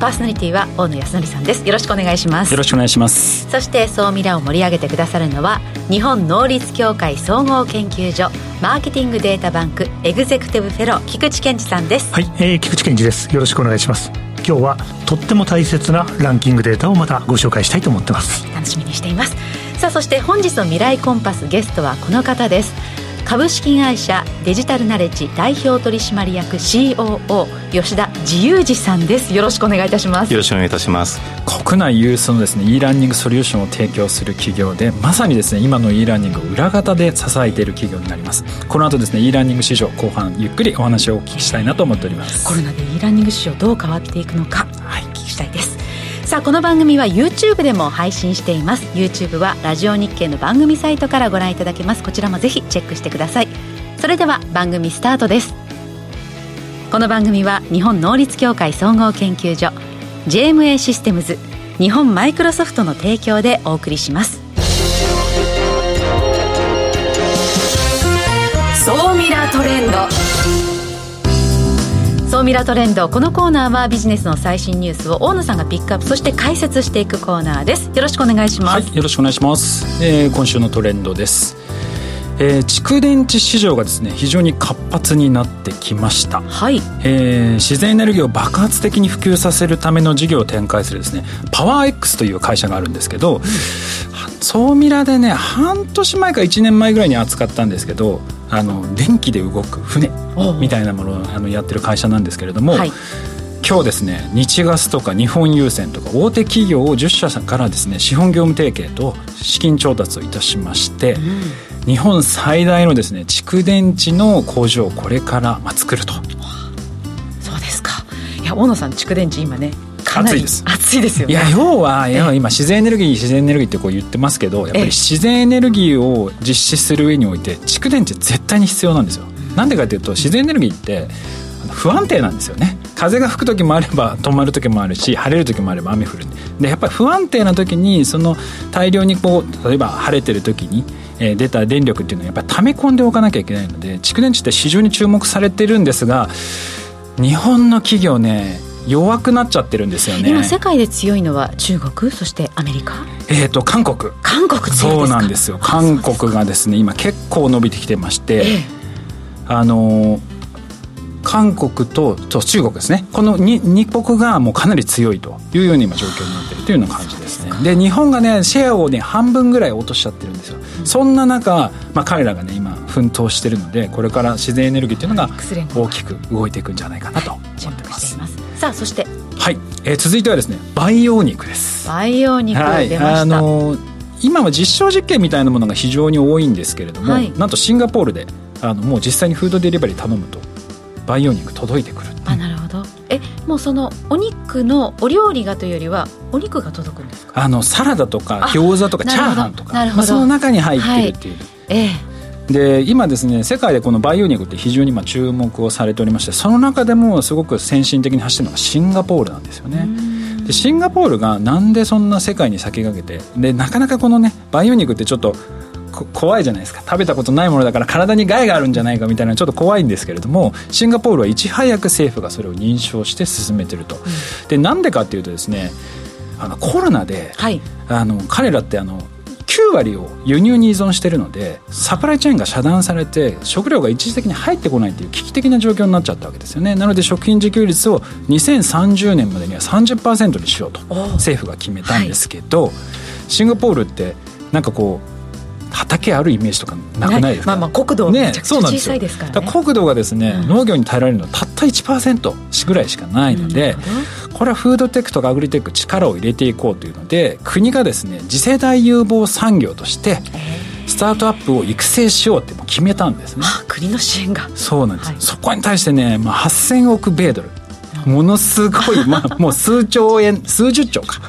パーソナリティは大野康則さんです。よろしくお願いします。よろしくお願いします。そして総ミラを盛り上げてくださるのは日本能率協会総合研究所マーケティングデータバンクエグゼクティブフェロー菊池健司さんです。はい、えー、菊池健司です。よろしくお願いします。今日はとっても大切なランキングデータをまたご紹介したいと思ってます。楽しみにしています。さあそして本日の未来コンパスゲストはこの方です株式会社デジタルナレッジ代表取締役 COO 吉田自由児さんです。よろしくお願いいたします。よろしくお願いいたします。国内有数のですね e ラーニングソリューションを提供する企業でまさにですね今の e ラーニングを裏方で支えている企業になります。この後ですね e ラーニング市場後半ゆっくりお話をお聞きしたいなと思っております。コロナで e ラーニング市場どう変わっていくのか、はい、お聞きしたいですさあこの番組は YouTube でも配信しています。YouTube はラジオ日経の番組サイトからご覧いただけます。こちらもぜひチェックしてください。それでは番組スタートです。この番組は日本能率協会総合研究所 JMA システムズ日本マイクロソフトの提供でお送りします。総ミラートレンド。総ミラートレンド。このコーナーはビジネスの最新ニュースを大野さんがピックアップそして解説していくコーナーです。よろしくお願いします、はい、よろしくお願いします、えー、今週のトレンドです。えー、蓄電池市場がですね非常に活発になってきました、はい。えー、自然エネルギーを爆発的に普及させるための事業を展開するですねパワー X という会社があるんですけど、うん、総ミラでね半年前か1年前ぐらいに扱ったんですけどあの電気で動く船みたいなものをあのやってる会社なんですけれども、はい。今日ですね日ガスとか日本郵船とか大手企業を10社からですね資本業務提携と資金調達をいたしまして、うん、日本最大のですね蓄電池の工場をこれからまあ作ると。そうですか。いや大野さん蓄電池今ね暑いです。暑いですよ、ね、いや要は今自然エネルギー自然エネルギーってこう言ってますけどやっぱり自然エネルギーを実施する上において蓄電池絶対に必要なんですよ。なんでかというと自然エネルギーって不安定なんですよね。風が吹く時もあれば止まる時もあるし晴れる時もあれば雨降るで。やっぱり不安定な時にその大量にこう例えば晴れてる時にえ出た電力っていうのはやっぱり溜め込んでおかなきゃいけないので蓄電池って非常に注目されてるんですが日本の企業ね弱くなっちゃってるんですよね。今世界で強いのは中国そしてアメリカ？えっ、ー、と韓国。韓国そうなんですよ。韓国がですね今結構伸びてきてまして、ええ、あの韓国とと中国ですね。この 2, 2国がもうかなり強いというように今状況になっているというような感じですね。で日本がねシェアをね半分ぐらい落としちゃってるんですよ、うん、そんな中、まあ、彼らがね今奮闘してるのでこれから自然エネルギーっていうのが大きく動いていくんじゃないかなと思ってます、はい、さあそして。はい、えー、続いてはですね培養肉です。培養肉、はい、あのー今は実証実験みたいなものが非常に多いんですけれども、はい、なんとシンガポールであのもう実際にフードデリバリー頼むと培養肉届いてくるあなるほど。えもうそのお肉のお料理がというよりはお肉が届くんですか？あのサラダとか餃子とかチャーハンとかまあ、その中に入ってるっていう、はい、ええで今ですね世界でこの培養肉って非常にまあ注目をされておりましてその中でもすごく先進的に走ってるのがシンガポールなんですよね。でシンガポールがなんでそんな世界に先駆けてでなかなかこのね培養肉ってちょっと怖いじゃないですか。食べたことないものだから体に害があるんじゃないかみたいなちょっと怖いんですけれどもシンガポールはいち早く政府がそれを認証して進めてると、うん、でなんでかっていうとですねあのコロナで、はい、あの彼らってあの9割を輸入に依存してるのでサプライチェーンが遮断されて食料が一時的に入ってこないという危機的な状況になっちゃったわけですよね。なので食品自給率を2030年までには30%にしようと政府が決めたんですけど、はい、シンガポールってなんかこう畑あるイメージとかなくないですか、まあ、まあ国土めちゃくちゃ小さいですから、ね,、国土がですね、うん、農業に耐えられるのはたった1%ぐらいしかないので、これはフードテックとかアグリテック力を入れていこうというので国がですね次世代有望産業としてスタートアップを育成しようって決めたんですね。国の支援が。そうなんです、はい、そこに対してね、まあ、8000億米ドル。ものすごい、まあ、もう数兆円数十兆か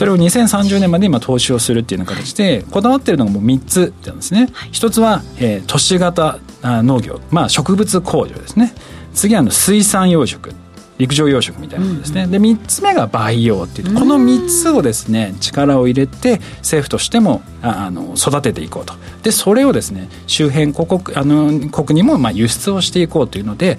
それを2030年まで今投資をするっていうような形でこだわってるのがもう3つなんですね、はい、1つは、えー、都市型あ農業、まあ、植物工場ですね。次はあの水産養殖。陸上養殖みたいなものですね、うん、で3つ目が培養っていうこの3つをですね力を入れて政府としてもあの育てていこうと。でそれをですね周辺国あの国にもまあ輸出をしていこうというので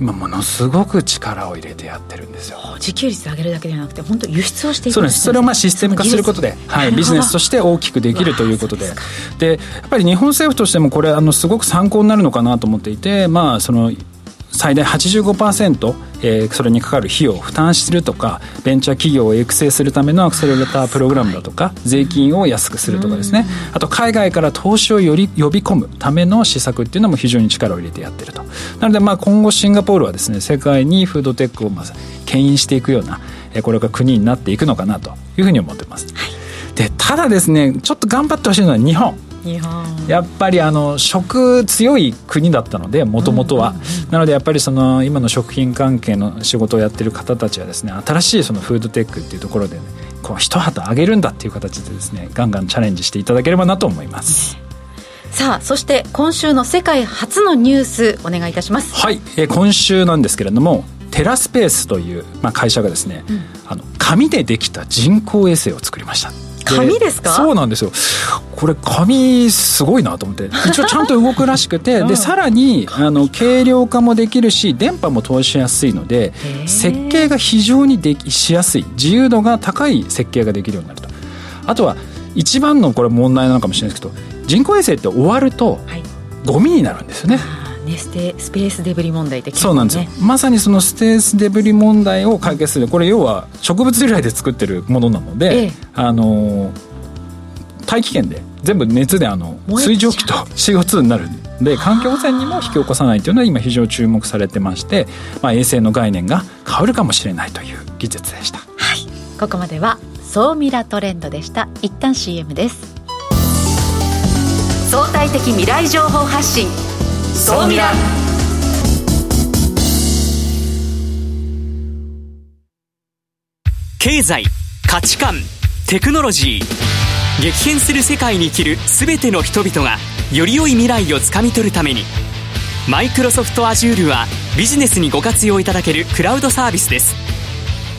今ものすごく力を入れてやってるんですよ。自給率上げるだけではなくて本当輸出をしていくそうです。それをまあシステム化することで、はい、ビジネスとして大きくできるということで。でやっぱり日本政府としてもこれあのすごく参考になるのかなと思っていてまあその最大85%、えー、それにかかる費用を負担するとかベンチャー企業を育成するためのアクセレータープログラムだとか税金を安くするとかですね。あと海外から投資をより呼び込むための施策っていうのも非常に力を入れてやってると。なのでまあ今後シンガポールはですね世界にフードテックをまず牽引していくようなこれが国になっていくのかなというふうに思ってます、はい、でただですねちょっと頑張ってほしいのは日本やっぱりあの食強い国だったのでもともとは、なのでやっぱりその今の食品関係の仕事をやってる方たちはですね新しいそのフードテックっていうところで、ね、こう一旗上げるんだっていう形でですねガンガンチャレンジしていただければなと思います。さあそして今週の世界初のニュースお願いいたします。はい、えー、今週なんですけれどもテラスペースという、まあ、会社がですね、うん、あの紙でできた人工衛星を作りました紙ですか？そうなんですよ。これ紙すごいなと思って。一応ちゃんと動くらしくて、うん、でさらにあの軽量化もできるし電波も通しやすいので設計が非常にできしやすい。自由度が高い設計ができるようになると。あとは一番のこれ問題なのかもしれないですけど人工衛星って終わるとゴミになるんですよね、はいね、ステスペースデブリ問題って、ね、そうなんですよ。まさにそのスペースデブリ問題を解決する。これ要は植物由来で作ってるものなので、ええ、あの大気圏で全部熱であの水蒸気と CO2 になるんで環境汚染にも引き起こさないというのは今非常に注目されてまして、まあ、衛星の概念が変わるかもしれないという技術でした、はい、ここまでは総ミラトレンドでした。一旦 CM です。相対的未来情報発信総ミラ経済価値観テクノロジー。激変する世界に生きる全ての人々がより良い未来をつかみ取るために。マイクロソフト Azure はビジネスにご活用いただけるクラウドサービスです。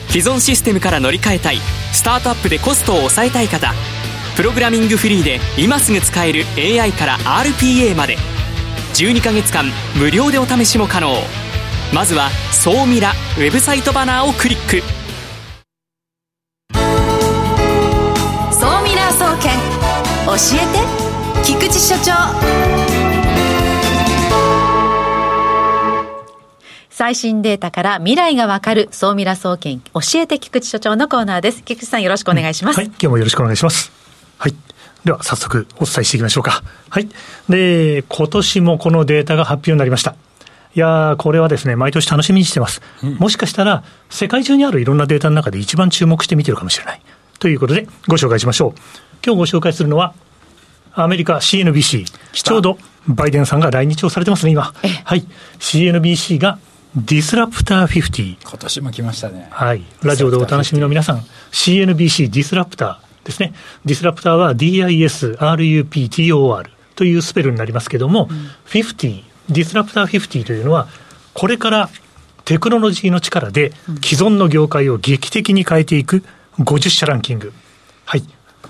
既存システムから乗り換えたいスタートアップでコストを抑えたい方。プログラミングフリーで今すぐ使える AI から RPA まで。12ヶ月間無料でお試しも可能まずは「総ミラ」ウェブサイトバナーをクリック総ミラー総研教えて菊池所長最新データから未来がわかる総ミラ総研教えて菊池所長のコーナーです。菊池さんよろしくお願いします。はい、今日もよろしくお願いします。はい。では早速お伝えしていきましょうか。はい。で、今年もこのデータが発表になりました。いやこれはですね、毎年楽しみにしてます。うん、もしかしたら、世界中にあるいろんなデータの中で一番注目して見てるかもしれない。ということで、ご紹介しましょう。今日ご紹介するのは、アメリカ CNBC。ちょうど、バイデンさんが来日をされてますね、今。はい。CNBC が、ディスラプター50。今年も来ましたね。はい。ラジオでお楽しみの皆さん、CNBC ディスラプター。ですね。ディスラプターは DISRUPTOR というスペルになりますけども、うん、50、ディスラプター50というのは、これからテクノロジーの力で既存の業界を劇的に変えていく50社ランキング。はい。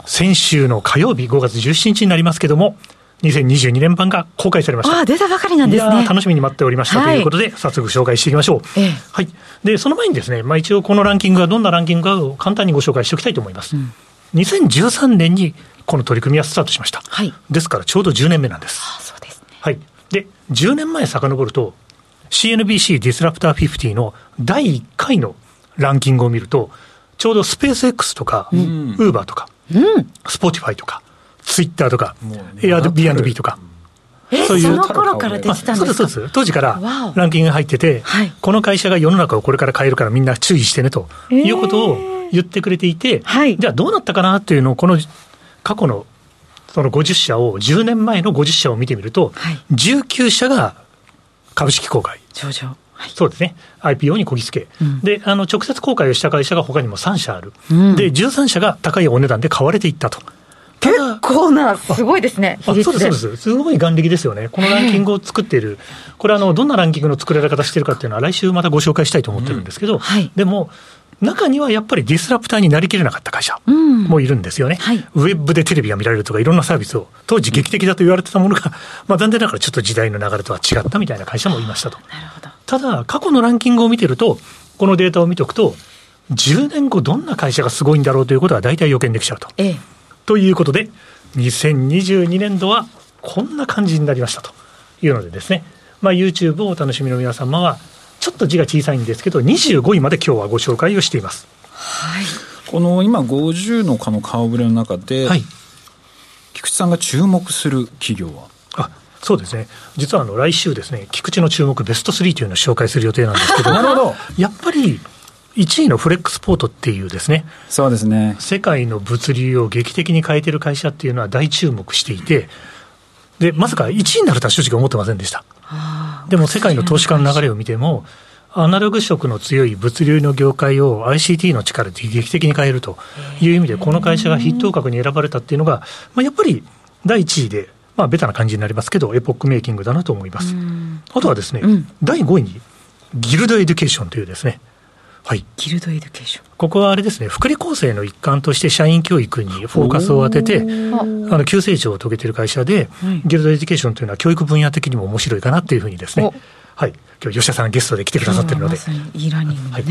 先週の火曜日5月17日になりますけども、2022年版が公開されました。あ出たばかりなんですね。楽しみに待っておりました、ということで、早速紹介していきましょう。ええ、はい。で、その前にですね、まあ一応このランキングがどんなランキングかを簡単にご紹介しておきたいと思います。うん2013年にこの取り組みはスタートしました。はい、ですからちょうど10年目なんです。あそうですね。はい。で、10年前遡ると、CNBC ディスラプター50の第1回のランキングを見ると、ちょうどスペース X とか、ウーバーとか、スポティファイとか、ツイッターとか、 Airbnb とか、そういうその頃から出てたんですか、そうです、そうです。当時からランキングが入ってて、はい、この会社が世の中をこれから変えるからみんな注意してねということを言ってくれていて、はい、じゃあどうなったかなというのを、この過去のその50社を、10年前の50社を見てみると、はい、19社が株式公開。上場。はい、そうですね、IPO にこぎつけ、うん、であの直接公開をした会社が他にも3社ある、うん、で13社が高いお値段で買われていったと。結構な、すごいですね、そうです、そうです。すごい眼力ですよね。このランキングを作っている。これあの、どんなランキングの作られ方してるかっていうのは、来週またご紹介したいと思ってるんですけど、うん。はい、でも、中にはやっぱりディスラプターになりきれなかった会社もいるんですよね、うんはい、ウェブでテレビが見られるとか、いろんなサービスを、当時劇的だと言われてたものが、まあ、残念ながらちょっと時代の流れとは違ったみたいな会社もいましたと。ただ、過去のランキングを見てると、このデータを見ておくと、10年後、どんな会社がすごいんだろうということは大体予見できちゃうと。ええ、ということで、2022年度はこんな感じになりましたというのでですね、まあ、YouTube をお楽しみの皆様は、ちょっと字が小さいんですけど、25位まで今日はご紹介をしています。はい、この今50のの顔ぶれの中で、はい、菊池さんが注目する企業は？あそうですね。実はあの来週ですね菊池の注目ベスト3というのを紹介する予定なんですけど なるほど。やっぱり1位のフレックスポートっていうですねそうですね。世界の物流を劇的に変えてる会社っていうのは大注目していてでまさか1位になるとは正直思ってませんでしたでも世界の投資家の流れを見てもアナログ色の強い物流の業界を ICT の力で劇的に変えるという意味で、この会社が筆頭格に選ばれたっていうのが、まあ、やっぱり第1位で、まあ、ベタな感じになりますけど、エポックメイキングだなと思います。あとはですね、うん、第5位に、ギルドエデュケーションというですね、はい、ギルドエデュケーション。ここはあれですね、福利厚生の一環として社員教育にフォーカスを当てて、あ。の急成長を遂げている会社で、ギルドエデュケーションというのは教育分野的にも面白いかなというふうにですね、はい、今日吉田さんゲストで来てくださってるので、いいラーニングね、はい、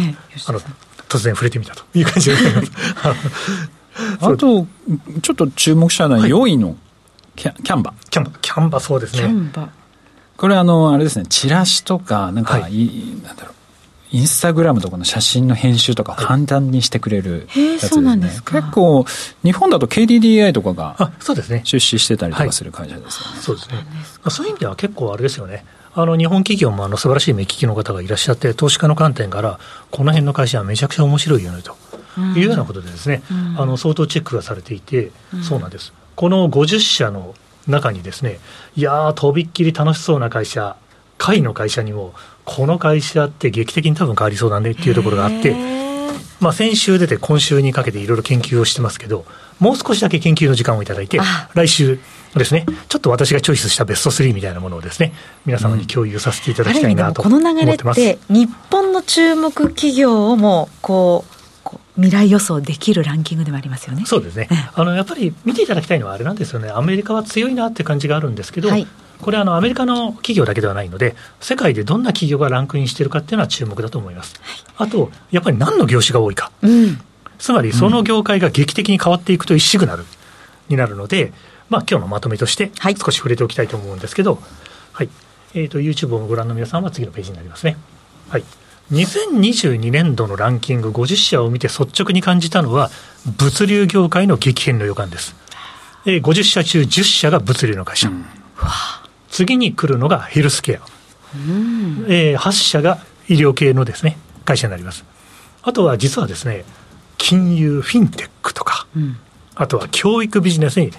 あの突然触れてみたという感じでございます。あと、ちょっと注目したのは4位のキャ,、キャンバ。キャンバ、キャンバそうですね。キャンバ。これあの、あれですね、チラシとか、なんか、はい、なんだろう、インスタグラムとかの写真の編集とか簡単にしてくれるやつですね。はい、結構、日本だと KDDI とかがそうですね出資してたりとかする会社ですよね。そうですね。そういう意味では結構あれですよね。あの日本企業もあの素晴らしい目利きの方がいらっしゃって、投資家の観点から、この辺の会社はめちゃくちゃ面白いよねというようなことでですね、うん、あの相当チェックがされていて、うん、そうなんです。この50社の中にですね、いやー、とびっきり楽しそうな会社、会の会社にも、この会社って劇的に多分変わりそうだねっていうところがあって、まあ、先週出て今週にかけていろいろ研究をしてますけど、もう少しだけ研究の時間をいただいて、来週、ですね、ちょっと私がチョイスしたベスト3みたいなものをですね、皆様に共有させていただきたいなと思ってます。この流れって、日本の注目企業をも、こう、未来予想できるランキングでもありますよね。そうですね。あのやっぱり見ていただきたいのはあれなんですよね。アメリカは強いなって感じがあるんですけど、はい、これあのアメリカの企業だけではないので、世界でどんな企業がランクインしているかっていうのは注目だと思います。はい、あとやっぱり何の業種が多いか。うん、つまりその業界が劇的に変わっていくというシグナルになるので、まあ、今日のまとめとして少し触れておきたいと思うんですけど、はい、えーと、YouTube をご覧の皆さんは次のページになりますね。はい2022年度のランキング50社を見て率直に感じたのは物流業界の激変の予感です。えー、50社中10社が物流の会社。うん、次に来るのがヘルスケア。えー、8社が医療系のですね、会社になります。あとは実はですね、金融、フィンテックとか、うん、あとは教育ビジネスに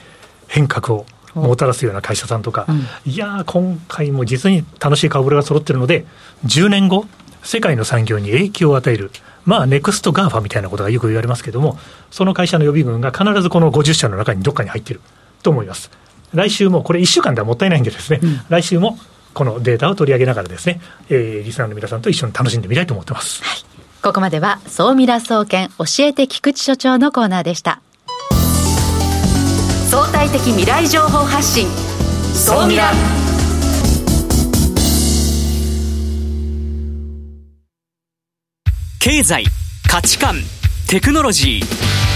変革をもたらすような会社さんとか、うん、いや今回も実に楽しい顔ぶれが揃ってるので、10年後、世界の産業に影響を与える、まあ、ネクスト GAFA みたいなことがよく言われますけれども、その会社の予備軍が必ずこの50社の中にどっかに入ってると思います。来週も、これ1週間ではもったいないんでですね、うん、来週もこのデータを取り上げながらですね、えー、リスナーの皆さんと一緒に楽しんでみたいと思ってます。はい、ここまでは、総ミラ総研教えて菊池所長のコーナーでした。相対的未来情報発信。総ミラ経済価値観テクノロジー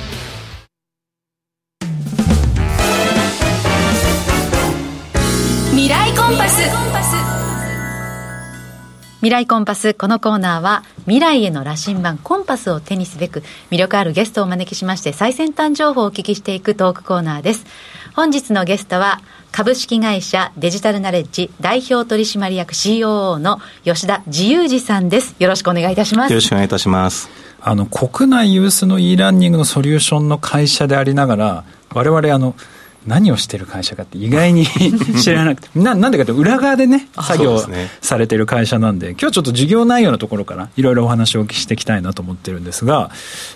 未来コンパスこのコーナーは未来への羅針盤コンパスを手にすべく魅力あるゲストをお招きしまして最先端情報をお聞きしていくトークコーナーです。本日のゲストは株式会社デジタルナレッジ代表取締役 COO の吉田自由二さんです。よろしくお願いいたします。よろしくお願いいたします。あの国内有数の e ラーニングのソリューションの会社でありながら我々あの何をしてる会社かって意外に 知らなくて。ななんでかというと裏側でね作業されてる会社なんで、ね、今日ちょっと事業内容のところからいろいろお話をお聞きしていきたいなと思ってるんですが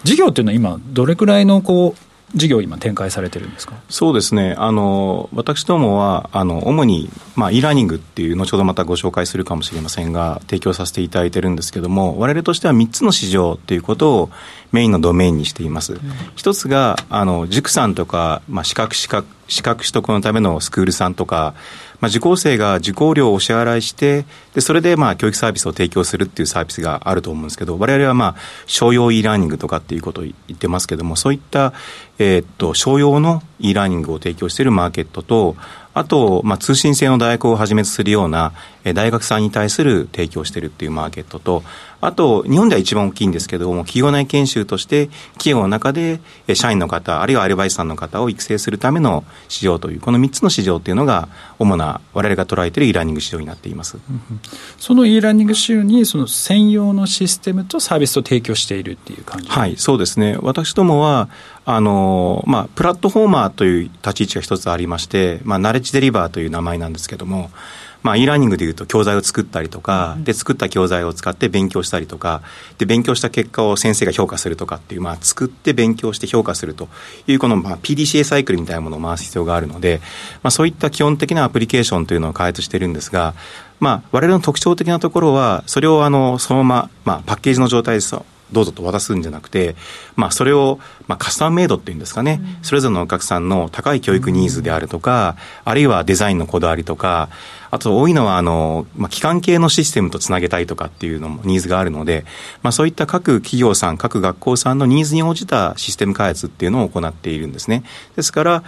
事業っていうのは今どれくらいのこう事業今展開されてるんですか？そうですね。あの私どもはあの主に、まあ、e ラーニングっていう後ほどまたご紹介するかもしれませんが提供させていただいてるんですけども我々としては3つの市場ということをメインのドメインにしています、うん、一つがあの塾さんとか、まあ、資格資格資格取得のためのスクールさんとかまあ、受講生が受講料をお支払いしてでそれでまあ教育サービスを提供するっていうサービスがあると思うんですけど我々はまあ商用 e ラーニングとかっていうことを言ってますけどもそういった、えー、っと商用の e ラーニングを提供しているマーケットとあと、まあ、通信制の大学をはじめとするような、え大学さんに対する提供しているっていうマーケットと、あと、日本では一番大きいんですけども、企業内研修として、企業の中で、社員の方、あるいはアルバイトさんの方を育成するための市場という、この3つの市場というのが、主な我々が捉えている e ラーニング市場になっています。その e ラーニング市場に、その専用のシステムとサービスを提供しているっていう感じはい、そうですね。私どもは、あのまあ、プラットフォーマーという立ち位置が一つありまして、まあ、ナレッジデリバーという名前なんですけども、まあ、e ラーニングでいうと教材を作ったりとか、で作った教材を使って勉強したりとかで勉強した結果を先生が評価するとかっていう、まあ、作って勉強して評価するというこの、まあ、PDCA サイクルみたいなものを回す必要があるので、まあ、そういった基本的なアプリケーションというのを開発してるんですが、まあ、我々の特徴的なところはそれをあのそのまま、まあ、パッケージの状態ですどうぞと渡すんじゃなくて、まあ、それを、まあ、カスタムメイドっていうんですかね、うん、それぞれのお客さんの高い教育ニーズであるとか、あるいはデザインのこだわりとか、あと多いのはあの、まあ、機関系のシステムとつなげたいとかっていうのもニーズがあるので、まあ、そういった各企業さん、各学校さんのニーズに応じたシステム開発っていうのを行っているんですね。ですから、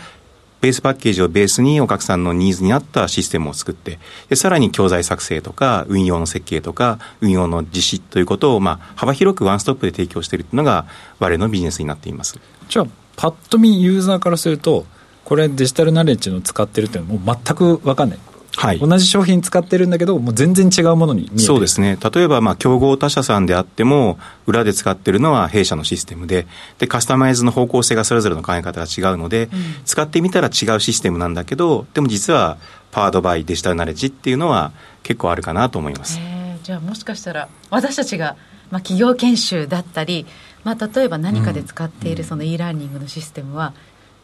ベースパッケージをベースにお客さんのニーズに合ったシステムを作ってでさらに教材作成とか運用の設計とか運用の実施ということを、まあ、幅広くワンストップで提供しているというのが我々のビジネスになっています。じゃあパッと見ユーザーからするとこれデジタルナレッジの使ってるっていうのはもう全く分かんない。はい、同じ商品使ってるんだけど、もう全然違うものにそうですね、例えばまあ競合他社さんであっても、裏で使ってるのは弊社のシステムでで、カスタマイズの方向性がそれぞれの考え方が違うので、うん、使ってみたら違うシステムなんだけど、でも実は、パワードバイデジタルナレッジっていうのは、結構あるかなと思います。じゃあもしかしたら私たちが、まあ、企業研修だったり、まあ、例えば何かで使っているその e ラーニングのシステムは、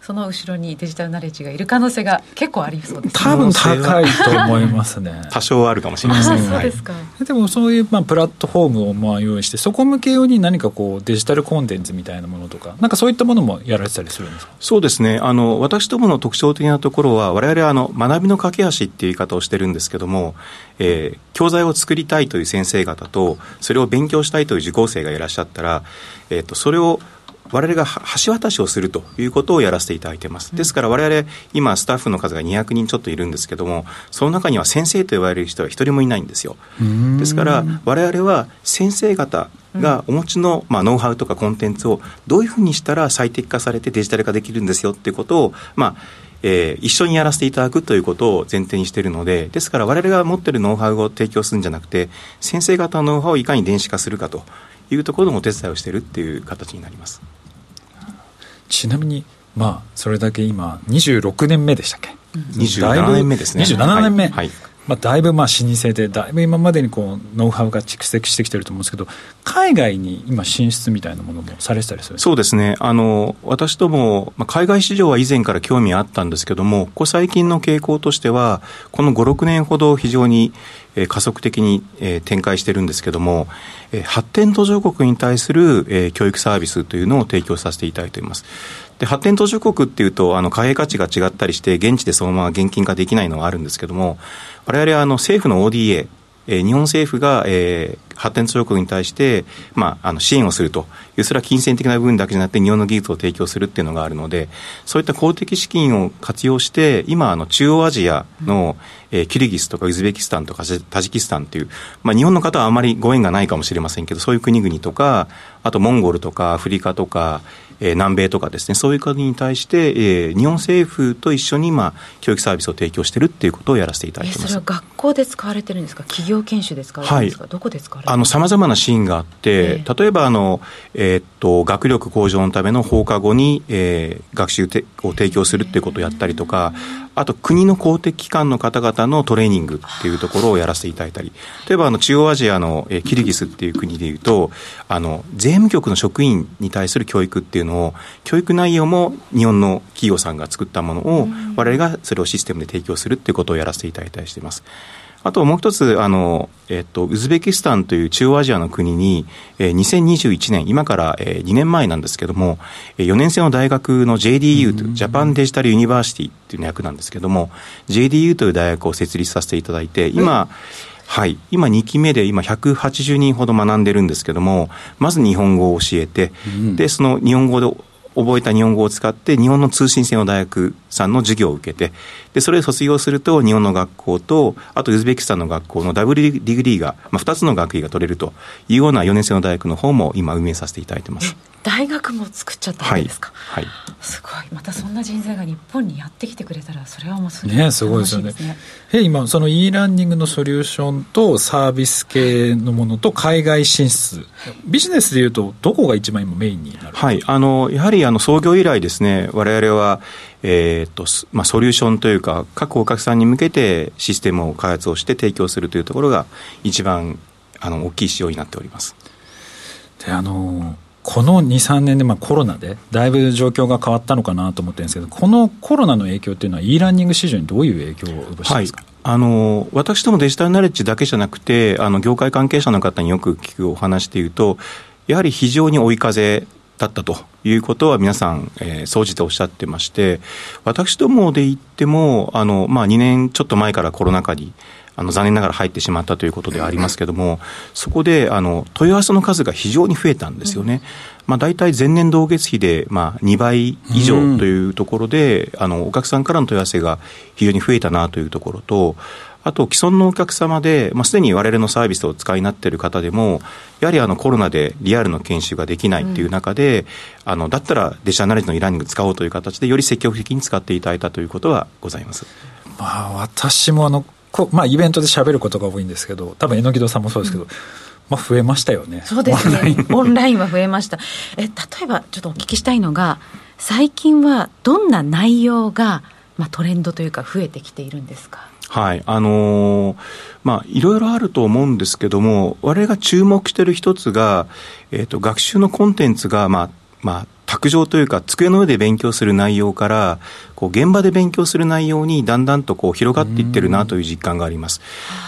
その後ろにデジタルナレッジがいる可能性が結構ありそうです、ね、多分高いと思いますね。多少あるかもしれません、そうですか、はい、でもそういうまあプラットフォームをまあ用意してそこ向け用に何かこうデジタルコンテンツみたいなものとかなんかそういったものもやられてたりするんですか？そうですね。あの私どもの特徴的なところは我々はあの学びの架け橋っていう言い方をしてるんですけども、えー、教材を作りたいという先生方とそれを勉強したいという受講生がいらっしゃったら、えーとそれを我々が橋渡しをするということをやらせていただいています。ですから我々、今スタッフの数が200人ちょっといるんですけども、その中には先生と言われる人は一人もいないんですよ。ですから我々は先生方がお持ちの、まあ、ノウハウとかコンテンツをどういうふうにしたら最適化されてデジタル化できるんですよっていうことを、まあ、えー、一緒にやらせていただくということを前提にしているので、ですから我々が持っているノウハウを提供するんじゃなくて、先生方のノウハウをいかに電子化するかというところのお手伝いをしているっていう形になります。ちなみにまあそれだけ今26年目でしたっけ、うん、27年目ですね。27年目、はい、はいまあ、だいぶまあ老舗でだいぶ今までにこうノウハウが蓄積してきてると思うんですけど海外に今進出みたいなものもされてたりするそうですねあの私ども、まあ、海外市場は以前から興味あったんですけどもここ最近の傾向としてはこの56年ほど非常に加速的に、展開してるんですけども、発展途上国に対する、教育サービスというのを提供させていただいています。で発展途上国っていうとあの貨幣価値が違ったりして現地でそのまま現金化できないのはあるんですけども我々はあの政府の ODA えー、日本政府が、えー、発展途上国に対して、まあ、あの支援をするという、それは金銭的な部分だけじゃなくて、日本の技術を提供するっていうのがあるので、そういった公的資金を活用して、今、あの中央アジアの、えー、キルギスとかウズベキスタンとかタジキスタンという、まあ、日本の方はあまりご縁がないかもしれませんけど、そういう国々とか、あとモンゴルとかアフリカとか、えー、南米とかですね、そういう国に対して、えー、日本政府と一緒に、まあ、教育サービスを提供しているっていうことをやらせていただいてます。それは学校で使われてるんですか？企業研修で使われてるんですか、はい、どこで使あの、様々なシーンがあって、えー、例えば、あの、えー、っと、学力向上のための放課後に、えー、学習てを提供するっていうことをやったりとか、あと国の公的機関の方々のトレーニングっていうところをやらせていただいたり、例えばあの中央アジアの、えー、キルギスっていう国でいうと、あの、税務局の職員に対する教育っていうのを、教育内容も日本の企業さんが作ったものを、我々がそれをシステムで提供するっていうことをやらせていただいたりしています。あともう一つ、あの、えっと、ウズベキスタンという中央アジアの国に、えー、2021年、今から、えー、2年前なんですけども、4年制の大学の JDU という、ジャパンデジタルユニバーシティっていうの略なんですけども、JDU という大学を設立させていただいて、今、はい、今2期目で今180人ほど学んでるんですけどもまず日本語を教えて、うん、でその日本語で覚えた日本語を使って日本の通信制の大学さんの授業を受けてでそれで卒業すると日本の学校とあとウズベキスタンの学校のダブルディグリーが、まあ、2つの学位が取れるというような4年生の大学の方も今運営させていただいてます。大学も作っちゃったんですか、はい、はい、すごい。またそんな人材が日本にやってきてくれたらそれはもうすごい、ね、すごいですよね。え今その e ラーニングのソリューションとサービス系のものと海外進出。ビジネスでいうとどこが一番今メインになるはいあのやはりあの創業以来ですね我々はえーとまあ、ソリューションというか各お客さんに向けてシステムを開発をして提供するというところが一番あの大きい仕様になっております。であのこの2、3年で、まあ、コロナでだいぶ状況が変わったのかなと思ってるんですけど、このコロナの影響っていうのは、e ラーニング市場にどういう影響を及ぼしてますか、はい。あの私どもデジタルナレッジだけじゃなくて、あの業界関係者の方によく聞くお話でいうと、やはり非常に追い風だったということは皆さん、えー、総じておっしゃってまして、私どもで言っても、あのまあ、2年ちょっと前からコロナ禍にあの残念ながら入ってしまったということではありますけれども、そこであの問い合わせの数が非常に増えたんですよね。まあ、大体前年同月比で、まあ、2倍以上というところで、あのお客さんからの問い合わせが非常に増えたなというところと、あと既存のお客様で、まあ、すでに我々のサービスをお使いになっている方でも、やはりあのコロナでリアルの研修ができないっていう中で、うん、あのだったらデジタルナレッジのイラーニング使おうという形で、より積極的に使っていただいたということはございます。まあ、私もあのこまあ、イベントで喋ることが多いんですけど、多分榎戸さんもそうですけど、うん、まあ、増えましたよね。そうですね。オンラインは増えました。え、例えば、ちょっとお聞きしたいのが、最近はどんな内容が、まあ、トレンドというか、増えてきているんですか？はい、あのー、まあ、いろいろあると思うんですけども、我々が注目している一つが、えっ、ー、と、学習のコンテンツが、まあ、まあ、卓上というか、机の上で勉強する内容から、こう現場で勉強する内容にだんだんとこう広がっていってるなという実感があります。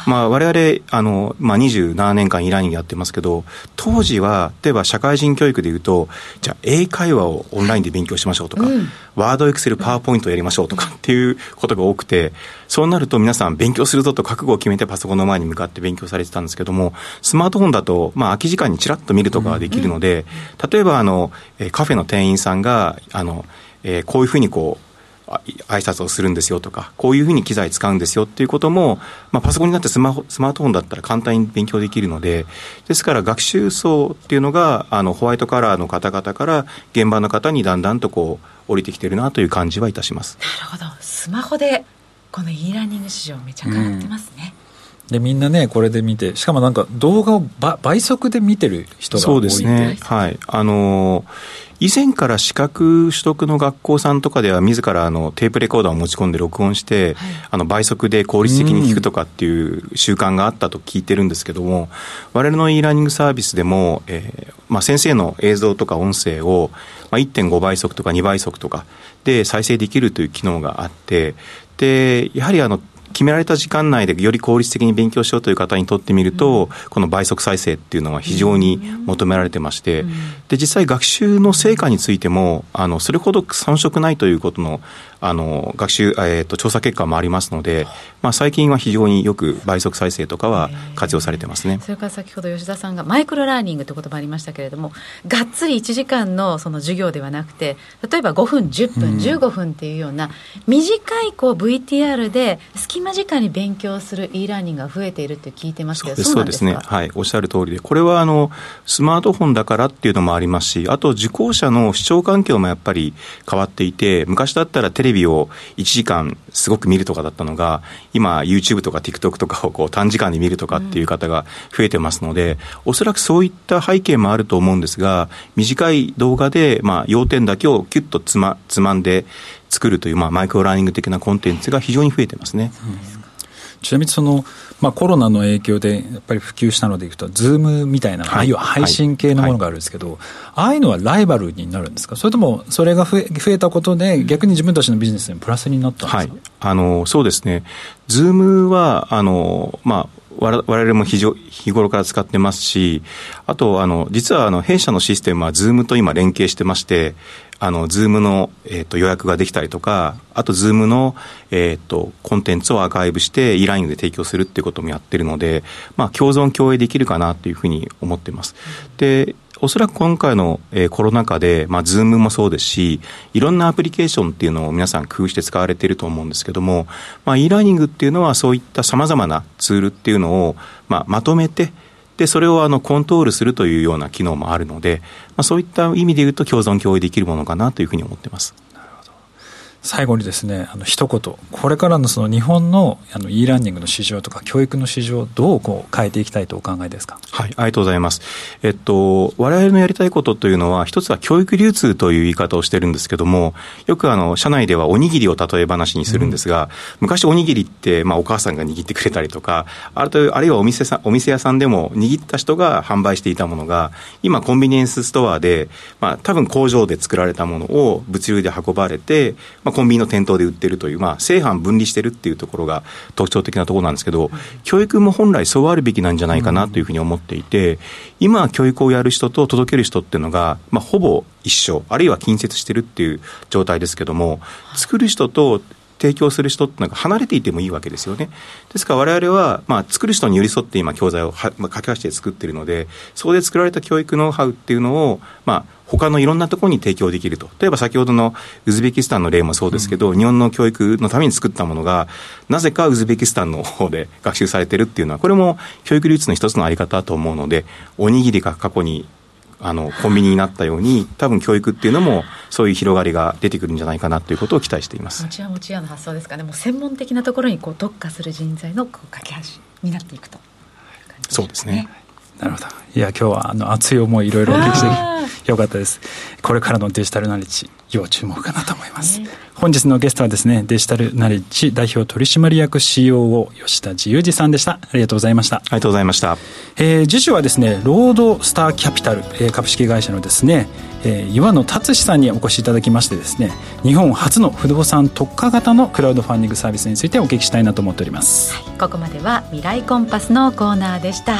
まあ、我々、あの、まあ、27年間イラングやってますけど、当時は、例えば社会人教育でいうと、じゃあ英会話をオンラインで勉強しましょうとか、うん、ワードエクセルパワーポイントをやりましょうとかっていうことが多くて、そうなると皆さん勉強するぞと覚悟を決めてパソコンの前に向かって勉強されてたんですけども、スマートフォンだと、まあ、空き時間にちらっと見るとかができるので、例えば、あの、カフェの店員さんが、あの、えー、こういうふうにこう、挨拶をするんですよとか、こういうふうに機材使うんですよっていうことも、まあ、パソコンになってスマホスマートフォンだったら簡単に勉強できるので、ですから学習層っていうのが、あのホワイトカラーの方々から現場の方にだんだんとこう降りてきてるなという感じはいたします。なるほど。スマホでこの e ラーニング市場めちゃ変わってますね。うん、でみんなねこれで見てしかもなんか動画を倍速で見てる人が多いそうですねはいあのー以前から資格取得の学校さんとかでは自らあのテープレコーダーを持ち込んで録音して、はい、あの倍速で効率的に聞くとかっていう習慣があったと聞いてるんですけども我々の e ラーニングサービスでも、えーまあ、先生の映像とか音声を、まあ、1.5倍速とか2倍速とかで再生できるという機能があってでやはりあの決められた時間内でより効率的に勉強しようという方にとってみると、この倍速再生っていうのは非常に求められてまして、で実際学習の成果についてもあのそれほど遜色ないということのあの学習、えーと、調査結果もありますので、まあ、最近は非常によく倍速再生とかは活用されてますね。それから先ほど吉田さんがマイクロラーニングという言葉ありましたけれどもがっつり1時間のその授業ではなくて例えば5分10分、うん、15分っていうような短いこう VTR で隙間時間に勉強する e ラーニングが増えているって聞いてますけどそうですね。はいおっしゃる通りで。これはあのスマートフォンだからっていうのもありますしあと受講者の視聴環境もやっぱり変わっていて昔だったらテレビを1時間すごく見るとかだったのが今 YouTube とか TikTok とかをこう短時間で見るとかっていう方が増えてますので、うん、おそらくそういった背景もあると思うんですが短い動画でまあ要点だけをキュッとつまつまんで作るというまあマイクロラーニング的なコンテンツが非常に増えてますね。うんちなみにその、まあ、コロナの影響でやっぱり普及したのでいくと、ズームみたいな、はい、ああいう配信系のものがあるんですけど、はい。はい、ああいうのはライバルになるんですか、それともそれが増え増えたことで、逆に自分たちのビジネスにプラスになったんですか、はい、あのそうですね、ズームはあの、まあ、我々も日日頃から使ってますし、あと、あの、実はあの、弊社のシステムは、ズームと今連携してまして、あの、 Zoom の、えっ、ー、と、予約ができたりとか、あと、 Zoom の、えっ、ー、と、コンテンツをアーカイブして、e ラインで提供するっていうこともやってるので、まあ、共存共栄できるかなっていうふうに思ってます。で、おそらく今回の、えー、コロナ禍で、まあ、 Zoom もそうですし、いろんなアプリケーションっていうのを皆さん工夫して使われていると思うんですけども、まあ、e ラーニングっていうのはそういった様々なツールっていうのを、まあ、まとめて、で、それをあのコントロールするというような機能もあるので、まあ、そういった意味で言うと共存共有できるものかなというふうに思ってます。最後にですね、あの一言、これからのその日本のあの e ラーニングの市場とか教育の市場、どうこう変えていきたいとお考えですか？はい、ありがとうございます。えっと、我々のやりたいことというのは、一つは教育流通という言い方をしてるんですけども、よくあの、社内ではおにぎりを例え話にするんですが、うん、昔おにぎりって、まあお母さんが握ってくれたりとか、あるとあるいはお店さん、お店屋さんでも握った人が販売していたものが、今コンビニエンスストアで、まあ多分工場で作られたものを物流で運ばれて、まあコンビニの店頭で売ってるという、まあ、正反分離してるっていうところが特徴的なところなんですけど、教育も本来そうあるべきなんじゃないかなというふうに思っていて、今、教育をやる人と届ける人っていうのが、まあ、ほぼ一緒、あるいは近接してるっていう状態ですけども、作る人と提供する人ってのが離れていてもいいわけですよね。ですから我々は、まあ、作る人に寄り添って今教材をは、まあ、書き出して作っているので、そこで作られた教育ノウハウっていうのを、まあ、他のいろんなところに提供できると。例えば先ほどのウズベキスタンの例もそうですけど、うん、日本の教育のために作ったものが、なぜかウズベキスタンの方で学習されてるっていうのは、これも教育流通の一つのあり方だと思うので、おにぎりが過去にあのコンビニになったように多分教育っていうのもそういう広がりが出てくるんじゃないかなということを期待しています。持ち屋持ち屋の発想ですか。ねもう専門的なところにこう特化する人材のこう架け橋になっていくと、ね、そうですね。なるほど。いや今日はあの熱い思いいろいろお聞きしてよかったです。これからのデジタルナレッジ要注目かなと思います、ね、本日のゲストはですねデジタルナレッジ代表取締役 COO 吉田自由二さんでした。ありがとうございました。ありがとうございました、えー、次週はですねロードスターキャピタル、えー、株式会社のですね、えー、岩野達さんにお越しいただきましてですね日本初の不動産特化型のクラウドファンディングサービスについてお聞きしたいなと思っております、はい、ここまでは未来コンパスのコーナーでした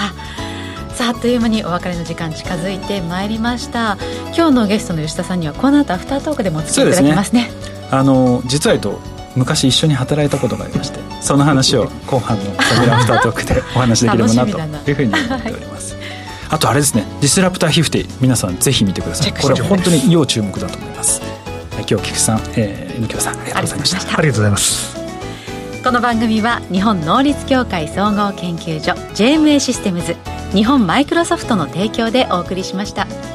さああっという間にお別れの時間近づいてまいりました。今日のゲストの吉田さんにはこの後アフタートークでもお付き合いいただきますね、ね、あの実は言うと昔一緒に働いたことがありましてその話を後半の「アフタートーク」でお話できればなというふうに思っております、はい、あとあれですね「ディスラプターヒフティ」皆さんぜひ見てください。これ本当に要注目だと思います、はい、今日菊さん、えー、猪木さんありがとうございました。ありがとうございます。この番組は日本能率協会総合研究所 JMA システムズ日本マイクロソフトの提供でお送りしました。